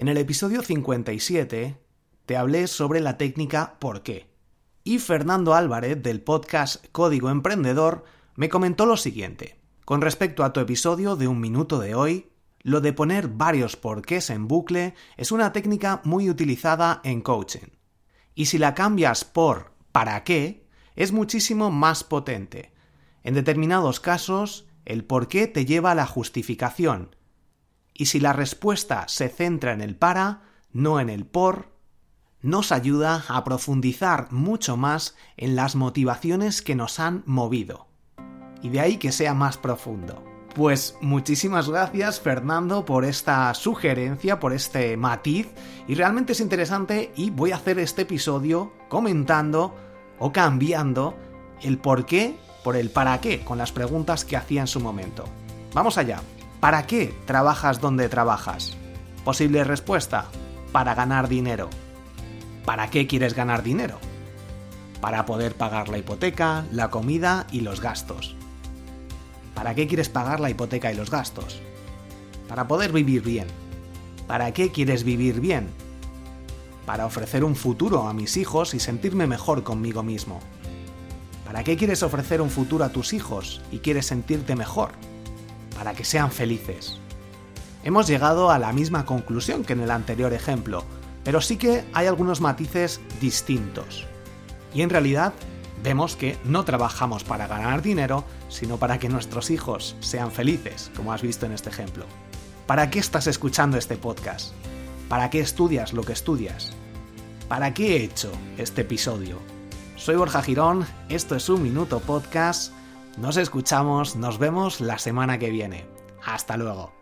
En el episodio 57 te hablé sobre la técnica ¿por qué? Y Fernando Álvarez del podcast Código Emprendedor me comentó lo siguiente. Con respecto a tu episodio de un minuto de hoy, lo de poner varios porqués en bucle es una técnica muy utilizada en coaching. Y si la cambias por ¿para qué? es muchísimo más potente. En determinados casos, el por qué te lleva a la justificación, y si la respuesta se centra en el para, no en el por, nos ayuda a profundizar mucho más en las motivaciones que nos han movido. Y de ahí que sea más profundo. Pues muchísimas gracias Fernando por esta sugerencia, por este matiz, y realmente es interesante y voy a hacer este episodio comentando o cambiando el por qué por el para qué con las preguntas que hacía en su momento. Vamos allá. ¿Para qué trabajas donde trabajas? Posible respuesta. Para ganar dinero. ¿Para qué quieres ganar dinero? Para poder pagar la hipoteca, la comida y los gastos. ¿Para qué quieres pagar la hipoteca y los gastos? Para poder vivir bien. ¿Para qué quieres vivir bien? Para ofrecer un futuro a mis hijos y sentirme mejor conmigo mismo. ¿Para qué quieres ofrecer un futuro a tus hijos y quieres sentirte mejor? Para que sean felices. Hemos llegado a la misma conclusión que en el anterior ejemplo, pero sí que hay algunos matices distintos. Y en realidad vemos que no trabajamos para ganar dinero, sino para que nuestros hijos sean felices, como has visto en este ejemplo. ¿Para qué estás escuchando este podcast? ¿Para qué estudias lo que estudias? ¿Para qué he hecho este episodio? Soy Borja Girón, esto es un minuto podcast nos escuchamos, nos vemos la semana que viene. Hasta luego.